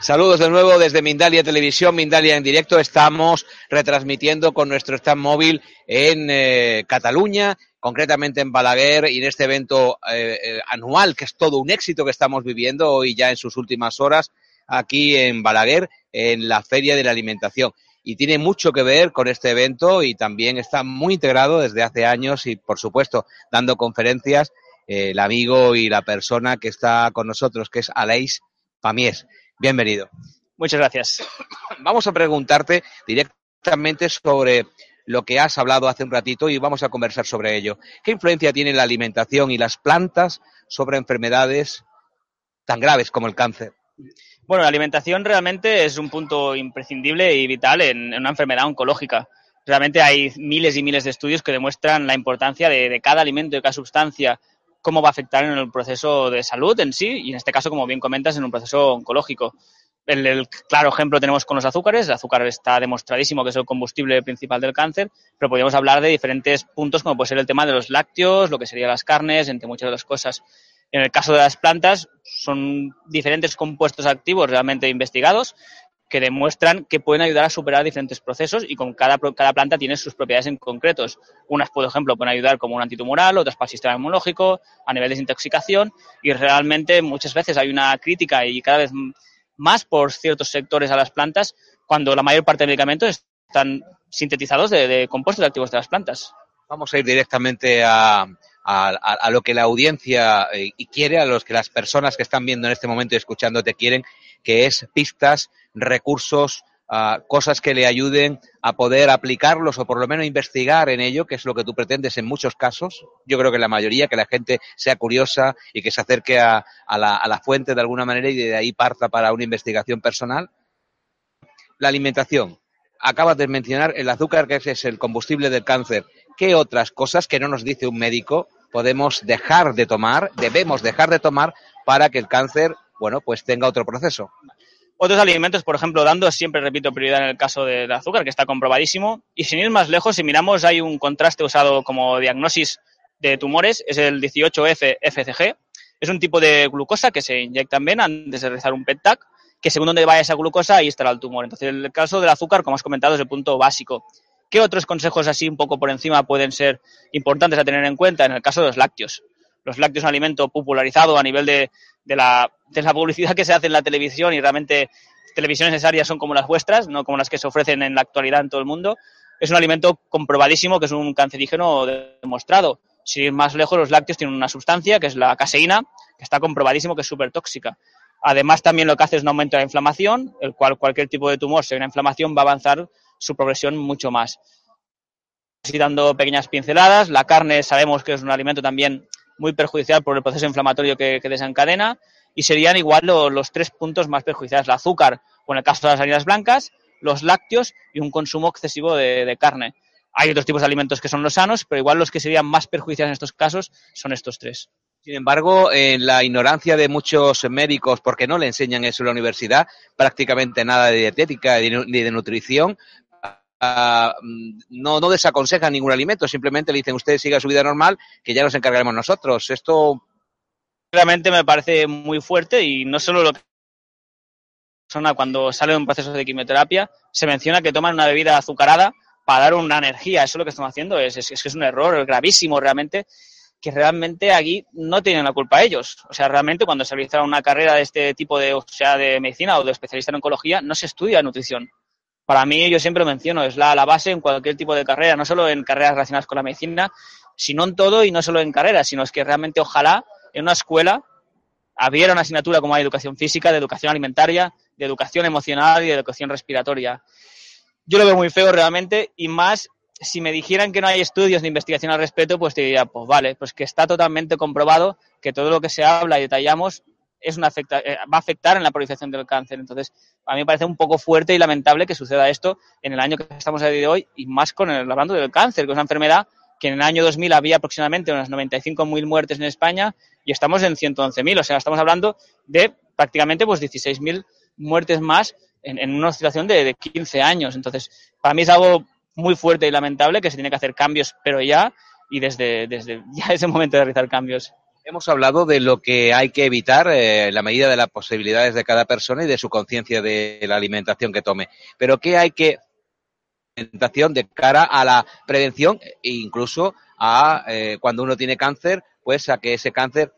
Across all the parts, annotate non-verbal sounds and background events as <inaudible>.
Saludos de nuevo desde Mindalia Televisión, Mindalia en directo. Estamos retransmitiendo con nuestro stand móvil en eh, Cataluña, concretamente en Balaguer y en este evento eh, eh, anual que es todo un éxito que estamos viviendo hoy ya en sus últimas horas aquí en Balaguer, en la Feria de la Alimentación. Y tiene mucho que ver con este evento y también está muy integrado desde hace años y, por supuesto, dando conferencias el amigo y la persona que está con nosotros, que es Aleix Pamies. Bienvenido. Muchas gracias. Vamos a preguntarte directamente sobre lo que has hablado hace un ratito y vamos a conversar sobre ello. ¿Qué influencia tiene la alimentación y las plantas sobre enfermedades tan graves como el cáncer? Bueno, la alimentación realmente es un punto imprescindible y vital en, una enfermedad oncológica. Realmente hay miles y miles de estudios que demuestran la importancia de, de cada alimento, de cada sustancia, cómo va a afectar en el proceso de salud en sí y en este caso, como bien comentas, en un proceso oncológico. El, el, claro ejemplo tenemos con los azúcares. El azúcar está demostradísimo que es el combustible principal del cáncer, pero podríamos hablar de diferentes puntos, como puede ser el tema de los lácteos, lo que serían las carnes, entre muchas otras cosas. En el caso de las plantas, son diferentes compuestos activos realmente investigados que demuestran que pueden ayudar a superar diferentes procesos y con cada, cada planta tiene sus propiedades en concretos. Unas, por ejemplo, pueden ayudar como un antitumoral, otras para el sistema inmunológico, a nivel de desintoxicación y realmente muchas veces hay una crítica y cada vez más por ciertos sectores a las plantas cuando la mayor parte de medicamentos están sintetizados de, compuestos activos de las plantas. Vamos a ir directamente a, a, a, lo que la audiencia eh, quiere, a los que las personas que están viendo en este momento y escuchándote quieren, que es pistas, recursos, uh, cosas que le ayuden a poder aplicarlos o por lo menos investigar en ello, que es lo que tú pretendes en muchos casos. Yo creo que la mayoría, que la gente sea curiosa y que se acerque a, a, la, a la fuente de alguna manera y de ahí parta para una investigación personal. La alimentación. Acabas de mencionar el azúcar, que es el combustible del cáncer. ¿Qué otras cosas que no nos dice un médico podemos dejar de tomar, debemos dejar de tomar para que el cáncer, bueno, pues tenga otro proceso? Otros alimentos, por ejemplo, dando siempre, repito, prioridad en el caso del azúcar, que está comprobadísimo. Y sin ir más lejos, si miramos, hay un contraste usado como diagnosis de tumores, es el 18F-FCG. Es un tipo de glucosa que se inyecta en vena antes de realizar un PET-TAC, que según donde vaya esa glucosa, ahí estará el tumor. Entonces, el caso del azúcar, como has comentado, es el punto básico. ¿Qué otros consejos así un poco por encima pueden ser importantes a tener en cuenta en el caso de los lácteos? Los lácteos un alimento popularizado a nivel de, de, la, de la publicidad que se hace en la televisión y realmente televisiones necesarias son como las vuestras, no como las que se ofrecen en la actualidad en todo el mundo. Es un alimento comprobadísimo que es un cancerígeno demostrado. Si ir más lejos, los lácteos tienen una sustancia que es la caseína, que está comprobadísimo que es súper tóxica. Además, también lo que hace es un aumento de la inflamación, el cual cualquier tipo de tumor, si hay una inflamación, va a avanzar su progresión mucho más. Así dando pequeñas pinceladas, la carne sabemos que es un alimento también muy perjudicial por el proceso inflamatorio que, desencadena y serían igual lo, los tres puntos más perjudiciales, el azúcar o en el caso de las harinas blancas, los lácteos y un consumo excesivo de, de carne. Hay otros tipos de alimentos que son los sanos, pero igual los que serían más perjudiciales en estos casos son estos tres. Sin embargo, en la ignorancia de muchos médicos, porque no le enseñan eso en la universidad, prácticamente nada de dietética ni de nutrición, no, no desaconsejan ningún alimento, simplemente le dicen usted siga su vida normal, que ya nos encargaremos nosotros. Esto realmente me parece muy fuerte y no solo lo que persona cuando sale de un proceso de quimioterapia se menciona que toman una bebida azucarada para dar una energía. Eso es lo que están haciendo. Es, es, es, es un error gravísimo realmente que realmente aquí no tienen la culpa ellos. O sea, realmente cuando se realiza una carrera de este tipo de, o sea, de medicina o de especialista en oncología, no se estudia nutrición para mí, yo siempre lo menciono, es la, la, base en cualquier tipo de carrera, no solo en carreras relacionadas con la medicina, sino en todo y no solo en carreras, sino es que realmente ojalá en una escuela había una asignatura como hay educación física, de educación alimentaria, de educación emocional y de educación respiratoria. Yo lo veo muy feo realmente y más si me dijeran que no hay estudios de investigación al respecto, pues te diría, pues vale, pues que está totalmente comprobado que todo lo que se habla y detallamos es una afecta, eh, va a afectar en la proliferación del cáncer. Entonces, a mí me parece un poco fuerte y lamentable que suceda esto en el año que estamos a día de hoy y más con el hablando del cáncer, que es una enfermedad que en el año 2000 había aproximadamente unas 95.000 muertes en España y estamos en 111.000. O sea, estamos hablando de prácticamente pues 16.000 muertes más en, en, una oscilación de, de 15 años. Entonces, para mí es algo muy fuerte y lamentable que se tiene que hacer cambios, pero ya y desde, desde ya ese momento de realizar cambios. Hemos hablado de lo que hay que evitar eh, la medida de las posibilidades de cada persona y de su conciencia de la alimentación que tome. Pero ¿qué hay que alimentación de cara a la prevención e incluso a eh, cuando uno tiene cáncer, pues a que ese cáncer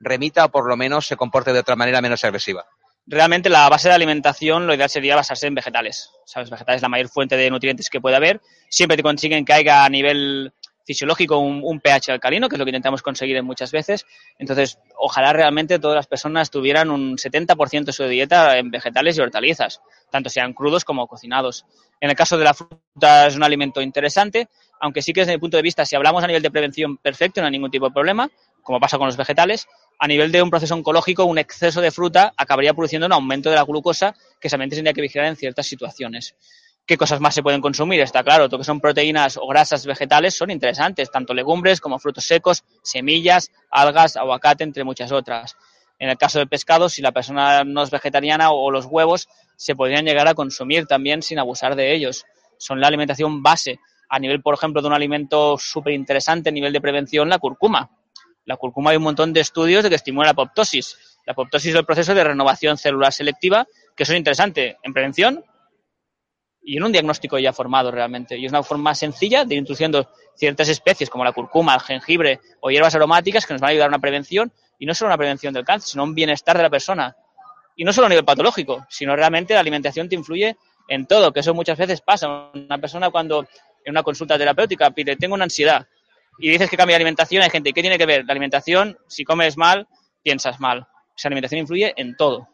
remita o por lo menos se comporte de otra manera menos agresiva? Realmente la base de alimentación lo ideal sería basarse en vegetales. ¿Sabes? Vegetales es la mayor fuente de nutrientes que puede haber. Siempre te consiguen que haya a nivel fisiológico un, pH alcalino, que es lo que intentamos conseguir en muchas veces. Entonces, ojalá realmente todas las personas tuvieran un 70% de su dieta en vegetales y hortalizas, tanto sean crudos como cocinados. En el caso de la fruta es un alimento interesante, aunque sí que desde mi punto de vista, si hablamos a nivel de prevención perfecto, no hay ningún tipo de problema, como pasa con los vegetales, a nivel de un proceso oncológico, un exceso de fruta acabaría produciendo un aumento de la glucosa que se tendría que vigilar en ciertas situaciones. ¿Qué cosas más se pueden consumir? Está claro, todo que son proteínas o grasas vegetales son interesantes, tanto legumbres como frutos secos, semillas, algas, aguacate, entre muchas otras. En el caso del pescado, si la persona no es vegetariana o los huevos, se podrían llegar a consumir también sin abusar de ellos. Son la alimentación base. A nivel, por ejemplo, de un alimento súper interesante a nivel de prevención, la cúrcuma. La cúrcuma hay un montón de estudios de que estimula la apoptosis. La apoptosis es el proceso de renovación celular selectiva, que es interesante en prevención y en un diagnóstico ya formado realmente. Y es una forma sencilla de ir introduciendo ciertas especies como la curcuma, el jengibre o hierbas aromáticas que nos van a ayudar a una prevención y no solo una prevención del cáncer, sino un bienestar de la persona. Y no solo a nivel patológico, sino realmente la alimentación te influye en todo, que eso muchas veces pasa. Una persona cuando en una consulta terapéutica pide, tengo una ansiedad, y dices que cambia de alimentación, hay gente, ¿qué tiene que ver? La alimentación, si comes mal, piensas mal. Esa alimentación influye en todo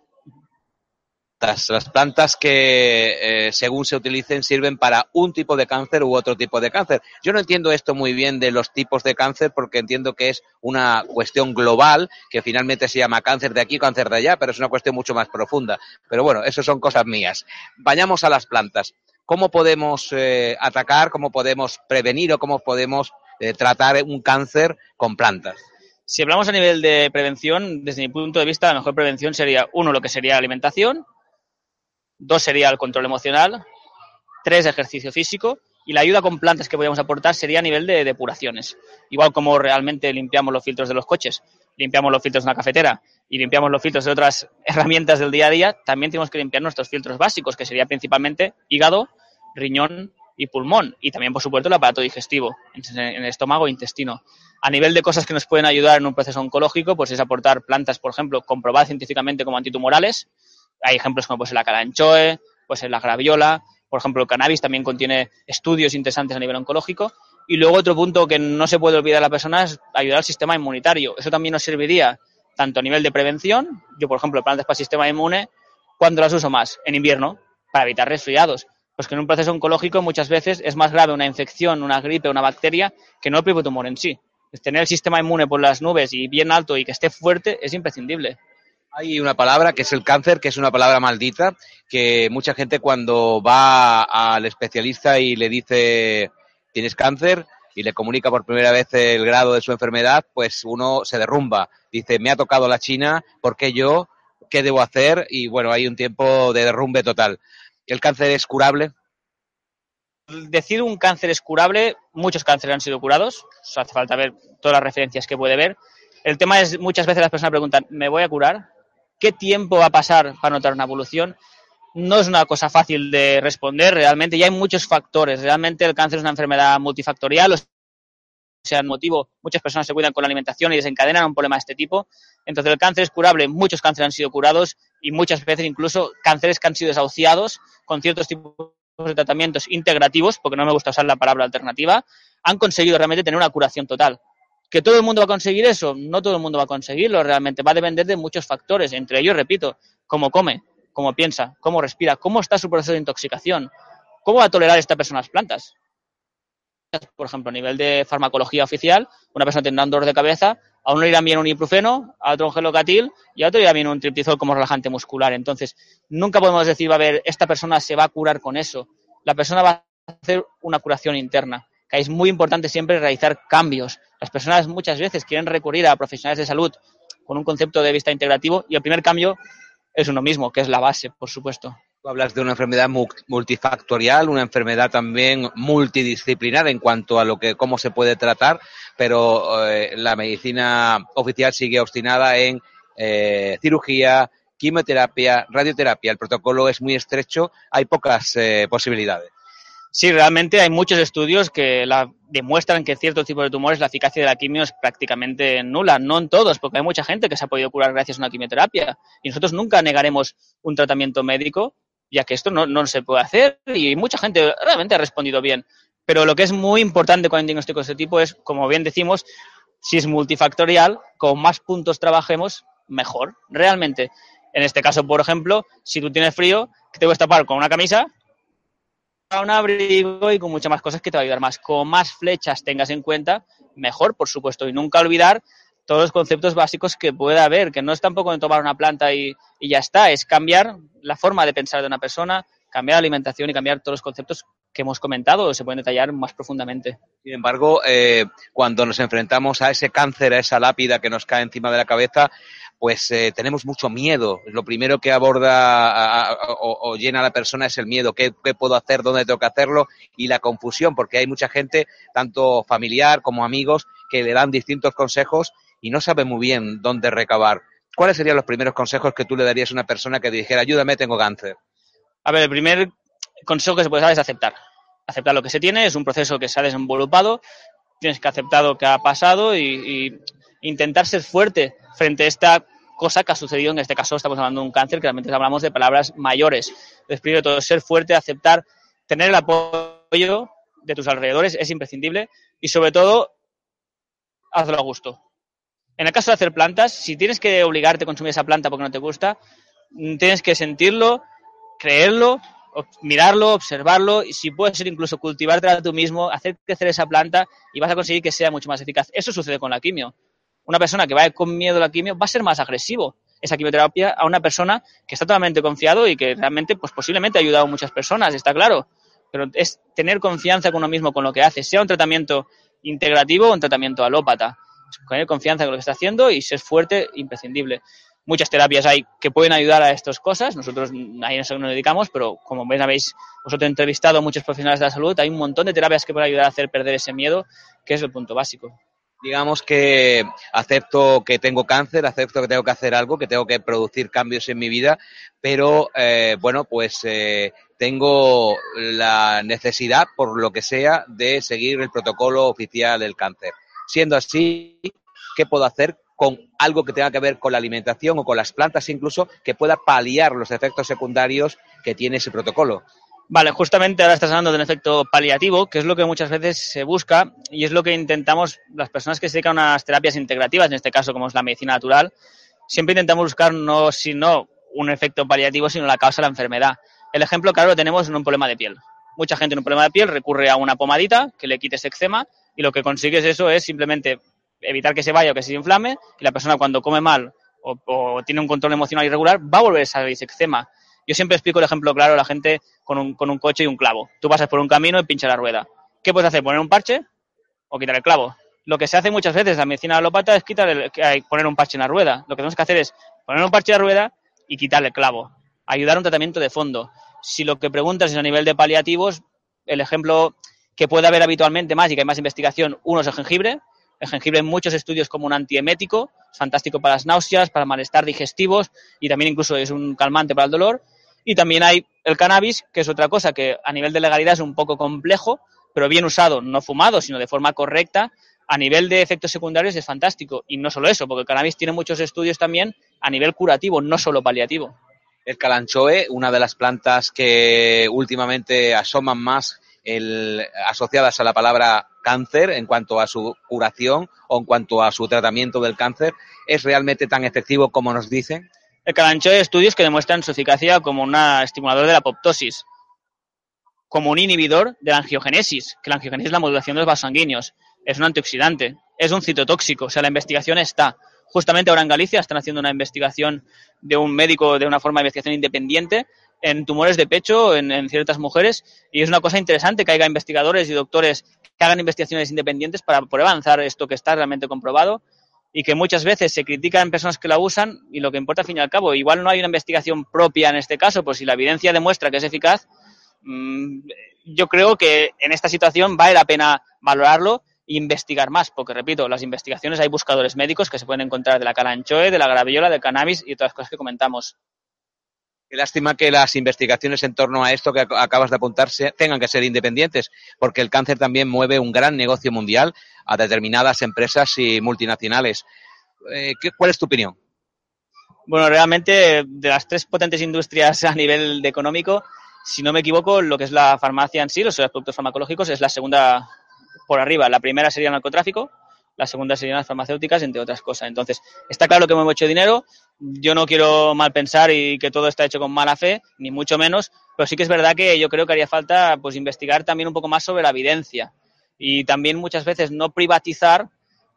las plantas que eh, según se utilicen sirven para un tipo de cáncer u otro tipo de cáncer. Yo no entiendo esto muy bien de los tipos de cáncer porque entiendo que es una cuestión global que finalmente se llama cáncer de aquí, cáncer de allá, pero es una cuestión mucho más profunda. Pero bueno, eso son cosas mías. Vayamos a las plantas. ¿Cómo podemos eh, atacar, cómo podemos prevenir o cómo podemos eh, tratar un cáncer con plantas? Si hablamos a nivel de prevención, desde mi punto de vista, la mejor prevención sería, uno, lo que sería alimentación, Dos sería el control emocional. Tres, ejercicio físico. Y la ayuda con plantas que podríamos aportar sería a nivel de depuraciones. Igual como realmente limpiamos los filtros de los coches, limpiamos los filtros de una cafetera y limpiamos los filtros de otras <laughs> herramientas del día a día, también tenemos que limpiar nuestros filtros básicos, que sería principalmente hígado, riñón y pulmón. Y también, por supuesto, el aparato digestivo, en el estómago e intestino. A nivel de cosas que nos pueden ayudar en un proceso oncológico, pues es aportar plantas, por ejemplo, comprobadas científicamente como antitumorales, hay ejemplos como pues, la calanchoe, pues la graviola, por ejemplo, el cannabis también contiene estudios interesantes a nivel oncológico. Y luego otro punto que no se puede olvidar a la persona es ayudar al sistema inmunitario. Eso también nos serviría tanto a nivel de prevención, yo por ejemplo, plantas para el sistema inmune, cuando las uso más? En invierno, para evitar resfriados. Pues que en un proceso oncológico muchas veces es más grave una infección, una gripe, una bacteria, que no el propio tumor en sí. tener el sistema inmune por las nubes y bien alto y que esté fuerte es imprescindible. Hay una palabra que es el cáncer, que es una palabra maldita, que mucha gente cuando va al especialista y le dice tienes cáncer y le comunica por primera vez el grado de su enfermedad, pues uno se derrumba. Dice, me ha tocado la China, ¿por qué yo? ¿Qué debo hacer? Y bueno, hay un tiempo de derrumbe total. ¿El cáncer es curable? Decir un cáncer es curable, muchos cánceres han sido curados, hace falta ver todas las referencias que puede ver. El tema es, muchas veces las personas preguntan, ¿me voy a curar? Qué tiempo va a pasar para notar una evolución, no es una cosa fácil de responder realmente. Ya hay muchos factores. Realmente el cáncer es una enfermedad multifactorial, o sea, el motivo, muchas personas se cuidan con la alimentación y desencadenan un problema de este tipo. Entonces el cáncer es curable, muchos cánceres han sido curados y muchas veces incluso cánceres que han sido desahuciados con ciertos tipos de tratamientos integrativos, porque no me gusta usar la palabra alternativa, han conseguido realmente tener una curación total. ¿Que todo el mundo va a conseguir eso? No todo el mundo va a conseguirlo, realmente va a depender de muchos factores, entre ellos, repito, cómo come, cómo piensa, cómo respira, cómo está su proceso de intoxicación, cómo va a tolerar esta persona las plantas. Por ejemplo, a nivel de farmacología oficial, una persona tendrá un dolor de cabeza, a uno le irá bien un ibuprofeno, a otro un gelocatil y a otro irá bien un triptizol como relajante muscular. Entonces, nunca podemos decir, va a ver, esta persona se va a curar con eso. La persona va a hacer una curación interna. Que es muy importante siempre realizar cambios. Las personas muchas veces quieren recurrir a profesionales de salud con un concepto de vista integrativo y el primer cambio es uno mismo, que es la base, por supuesto. Tú hablas de una enfermedad multifactorial, una enfermedad también multidisciplinar en cuanto a lo que cómo se puede tratar, pero eh, la medicina oficial sigue obstinada en eh, cirugía, quimioterapia, radioterapia. El protocolo es muy estrecho, hay pocas eh, posibilidades. Sí, realmente hay muchos estudios que demuestran que ciertos tipos de tumores la eficacia de la quimio es prácticamente nula. No en todos, porque hay mucha gente que se ha podido curar gracias a una quimioterapia. Y nosotros nunca negaremos un tratamiento médico, ya que esto no, no se puede hacer y mucha gente realmente ha respondido bien. Pero lo que es muy importante con un diagnóstico de este tipo es, como bien decimos, si es multifactorial, con más puntos trabajemos, mejor. Realmente. En este caso, por ejemplo, si tú tienes frío, que te puedes tapar con una camisa, un abrigo y con muchas más cosas que te va a ayudar más. Con más flechas tengas en cuenta, mejor, por supuesto. Y nunca olvidar todos los conceptos básicos que pueda haber, que no es tampoco de tomar una planta y, y ya está, es cambiar la forma de pensar de una persona, cambiar la alimentación y cambiar todos los conceptos que hemos comentado, se pueden detallar más profundamente. Sin embargo, eh, cuando nos enfrentamos a ese cáncer, a esa lápida que nos cae encima de la cabeza, pues eh, tenemos mucho miedo. Lo primero que aborda o, llena a la persona es el miedo. ¿Qué, ¿Qué, puedo hacer? ¿Dónde tengo que hacerlo? Y la confusión, porque hay mucha gente, tanto familiar como amigos, que le dan distintos consejos y no sabe muy bien dónde recabar. ¿Cuáles serían los primeros consejos que tú le darías a una persona que dijera, ayúdame, tengo cáncer? A ver, el primer consejo que se puede dar es aceptar. Aceptar lo que se tiene, es un proceso que se ha desenvolupado, tienes que aceptar lo que ha pasado y intentar ser fuerte frente a esta cosa que ha sucedido. En este caso estamos hablando de un cáncer, que realmente hablamos de palabras mayores. Entonces, primero todo, ser fuerte, aceptar, tener el apoyo de tus alrededores es imprescindible y sobre todo, hazlo a gusto. En el caso de hacer plantas, si tienes que obligarte a consumir esa planta porque no te gusta, tienes que sentirlo, creerlo, mirarlo, observarlo y si puede ser incluso cultivártela tú mismo, hacer crecer esa planta y vas a conseguir que sea mucho más eficaz. Eso sucede con la quimio. Una persona que va con miedo a la quimio va a ser más agresivo esa quimioterapia a una persona que está totalmente confiado y que realmente, pues posiblemente ha ayudado a muchas personas, está claro. Pero es tener confianza con uno mismo, con lo que hace, sea un tratamiento integrativo o un tratamiento alópata. Tener confianza con lo que está haciendo y ser fuerte, imprescindible muchas terapias hay que pueden ayudar a estas cosas. Nosotros ahí nos dedicamos, pero como ven, habéis vosotros entrevistado a muchos profesionales de la salud, hay un montón de terapias que pueden ayudar a hacer perder ese miedo, que es el punto básico. Digamos que acepto que tengo cáncer, acepto que tengo que hacer algo, que tengo que producir cambios en mi vida, pero eh, bueno, pues eh, tengo la necesidad, por lo que sea, de seguir el protocolo oficial del cáncer. Siendo así, ¿qué puedo hacer con algo que tenga que ver con la alimentación o con las plantas incluso, que pueda paliar los efectos secundarios que tiene ese protocolo. Vale, justamente ahora estás hablando del efecto paliativo, que es lo que muchas veces se busca y es lo que intentamos las personas que se dedican a unas terapias integrativas, en este caso como es la medicina natural, siempre intentamos buscar no sino un efecto paliativo, sino la causa de la enfermedad. El ejemplo claro lo tenemos en un problema de piel. Mucha gente en un problema de piel recurre a una pomadita que le quite ese eczema y lo que consigues eso es simplemente evitar que se vaya o que se inflame, y la persona cuando come mal o, o tiene un control emocional irregular va a volver a salir ese eczema. Yo siempre explico el ejemplo claro a la gente con un, con un coche y un clavo. Tú pasas por un camino y pincha la rueda. ¿Qué puedes hacer? ¿Poner un parche o quitar el clavo? Lo que se hace muchas veces en la medicina alópata es quitar el, poner un parche en la rueda. Lo que tenemos que hacer es poner un parche en la rueda y quitar el clavo. Ayudar a un tratamiento de fondo. Si lo que preguntas es a nivel de paliativos, el ejemplo que puede haber habitualmente más y que hay más investigación, uno es el jengibre, el jengibre en muchos estudios como un antiemético, fantástico para las náuseas, para malestar digestivos y también incluso es un calmante para el dolor. Y también hay el cannabis, que es otra cosa que a nivel de legalidad es un poco complejo, pero bien usado, no fumado, sino de forma correcta, a nivel de efectos secundarios es fantástico. Y no solo eso, porque el cannabis tiene muchos estudios también a nivel curativo, no solo paliativo. El calanchoe, una de las plantas que últimamente asoman más asociadas a la palabra cáncer, en cuanto a su curación o en cuanto a su tratamiento del cáncer, es realmente tan efectivo como nos dicen? El calanchoe hay estudios que demuestran su eficacia como un estimulador de la apoptosis, como un inhibidor de la angiogénesis, que la angiogénesis es la modulación de los vasos sanguíneos, es un antioxidante, es un citotóxico, o sea, la investigación está. Justamente ahora en Galicia están haciendo una investigación de un médico de una forma de investigación independiente en tumores de pecho en, ciertas mujeres y es una cosa interesante que haya investigadores y doctores que hagan investigaciones independientes para poder avanzar esto que está realmente comprobado y que muchas veces se critica en personas que la usan y lo que importa al fin y al cabo, igual no hay una investigación propia en este caso, pues si la evidencia demuestra que es eficaz, mmm, yo creo que en esta situación vale la pena valorarlo e investigar más, porque repito, las investigaciones hay buscadores médicos que se pueden encontrar de la calanchoe, de la graviola, del cannabis y las cosas que comentamos. Qué lástima que las investigaciones en torno a esto que acabas de apuntarse tengan que ser independientes, porque el cáncer también mueve un gran negocio mundial a determinadas empresas y multinacionales. Eh, ¿Cuál es tu opinión? Bueno, realmente de las tres potentes industrias a nivel económico, si no me equivoco, lo que es la farmacia en sí, los productos farmacológicos, es la segunda por arriba. La primera sería el narcotráfico, la segunda serían las farmacéuticas, entre otras cosas. Entonces, está claro que hemos hecho dinero, yo no quiero mal pensar y que todo está hecho con mala fe, ni mucho menos, pero sí que es verdad que yo creo que haría falta pues investigar también un poco más sobre la evidencia y también muchas veces no privatizar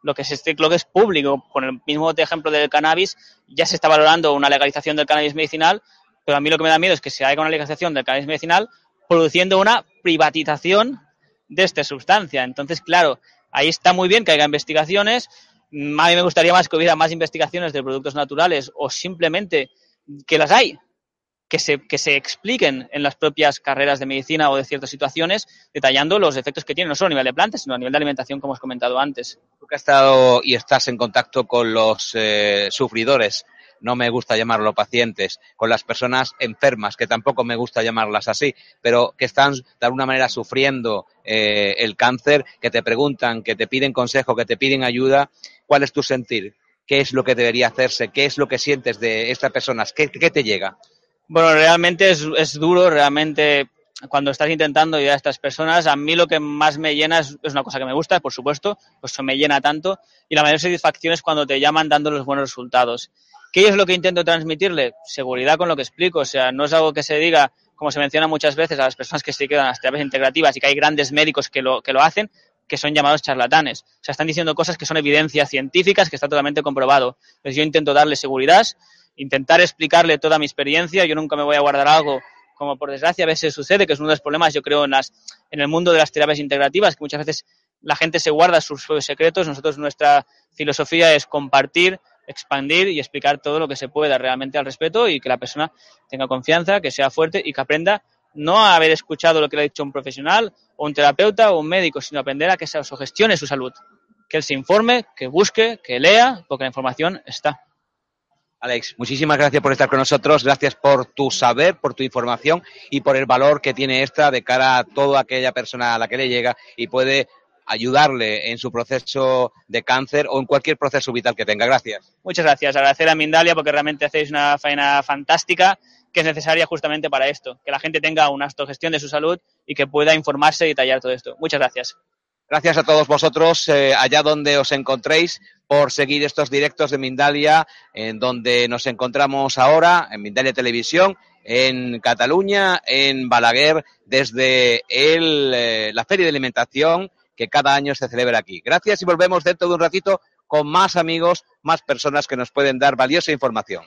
lo que es este, lo que es público. Con el mismo ejemplo del cannabis, ya se está valorando una legalización del cannabis medicinal, pero a mí lo que me da miedo es que se haga una legalización del cannabis medicinal produciendo una privatización de esta sustancia. Entonces, claro, ahí está muy bien que haya investigaciones. Mm, a mí me gustaría más que hubiera más investigaciones de productos naturales o simplemente que las hay, que se, que se expliquen en las propias carreras de medicina o de ciertas situaciones, detallando los efectos que tienen, no solo a nivel de plantas, sino a nivel de alimentación, como hemos comentado antes. Tú que has estado y estás en contacto con los eh, sufridores no me gusta llamarlo pacientes, con las personas enfermas, que tampoco me gusta llamarlas así, pero que están de alguna manera sufriendo eh, el cáncer, que te preguntan, que te piden consejo, que te piden ayuda, ¿cuál es tu sentir? ¿Qué es lo que debería hacerse? ¿Qué es lo que sientes de estas personas? ¿Qué, te llega? Bueno, realmente es, duro, realmente cuando estás intentando ayudar a estas personas, a mí lo que más me llena es, es, una cosa que me gusta, por supuesto, pues me llena tanto, y la mayor satisfacción es cuando te llaman dando los buenos resultados. ¿Qué es lo que intento transmitirle? Seguridad con lo que explico. O sea, no es algo que se diga, como se menciona muchas veces a las personas que se quedan a las terapias integrativas y que hay grandes médicos que lo, que lo hacen, que son llamados charlatanes. O sea, están diciendo cosas que son evidencias científicas, que está totalmente comprobado. Entonces yo intento darle seguridad, intentar explicarle toda mi experiencia. Yo nunca me voy a guardar algo como por desgracia a veces sucede, que es uno de los problemas, yo creo, en, las, en el mundo de las terapias integrativas, que muchas veces la gente se guarda sus secretos. Nosotros, nuestra filosofía es compartir, expandir y explicar todo lo que se pueda realmente al respecto y que la persona tenga confianza, que sea fuerte y que aprenda no a haber escuchado lo que le ha dicho un profesional o un terapeuta o un médico, sino aprender a que se autogestione su salud. Que él se informe, que busque, que lea, porque la información está. Alex, muchísimas gracias por estar con nosotros, gracias por tu saber, por tu información y por el valor que tiene esta de cara a toda aquella persona a la que le llega y puede ayudarle en su proceso de cáncer o en cualquier proceso vital que tenga. Gracias. Muchas gracias. Agradecer a Mindalia porque realmente hacéis una faena fantástica que es necesaria justamente para esto, que la gente tenga una autogestión de su salud y que pueda informarse y detallar todo esto. Muchas gracias. Gracias a todos vosotros, eh, allá donde os encontréis, por seguir estos directos de Mindalia, en donde nos encontramos ahora, en Mindalia Televisión, en Cataluña, en Balaguer, desde el, eh, la Feria de Alimentación que cada año se celebra aquí. Gracias y volvemos dentro de un ratito con más amigos, más personas que nos pueden dar valiosa información.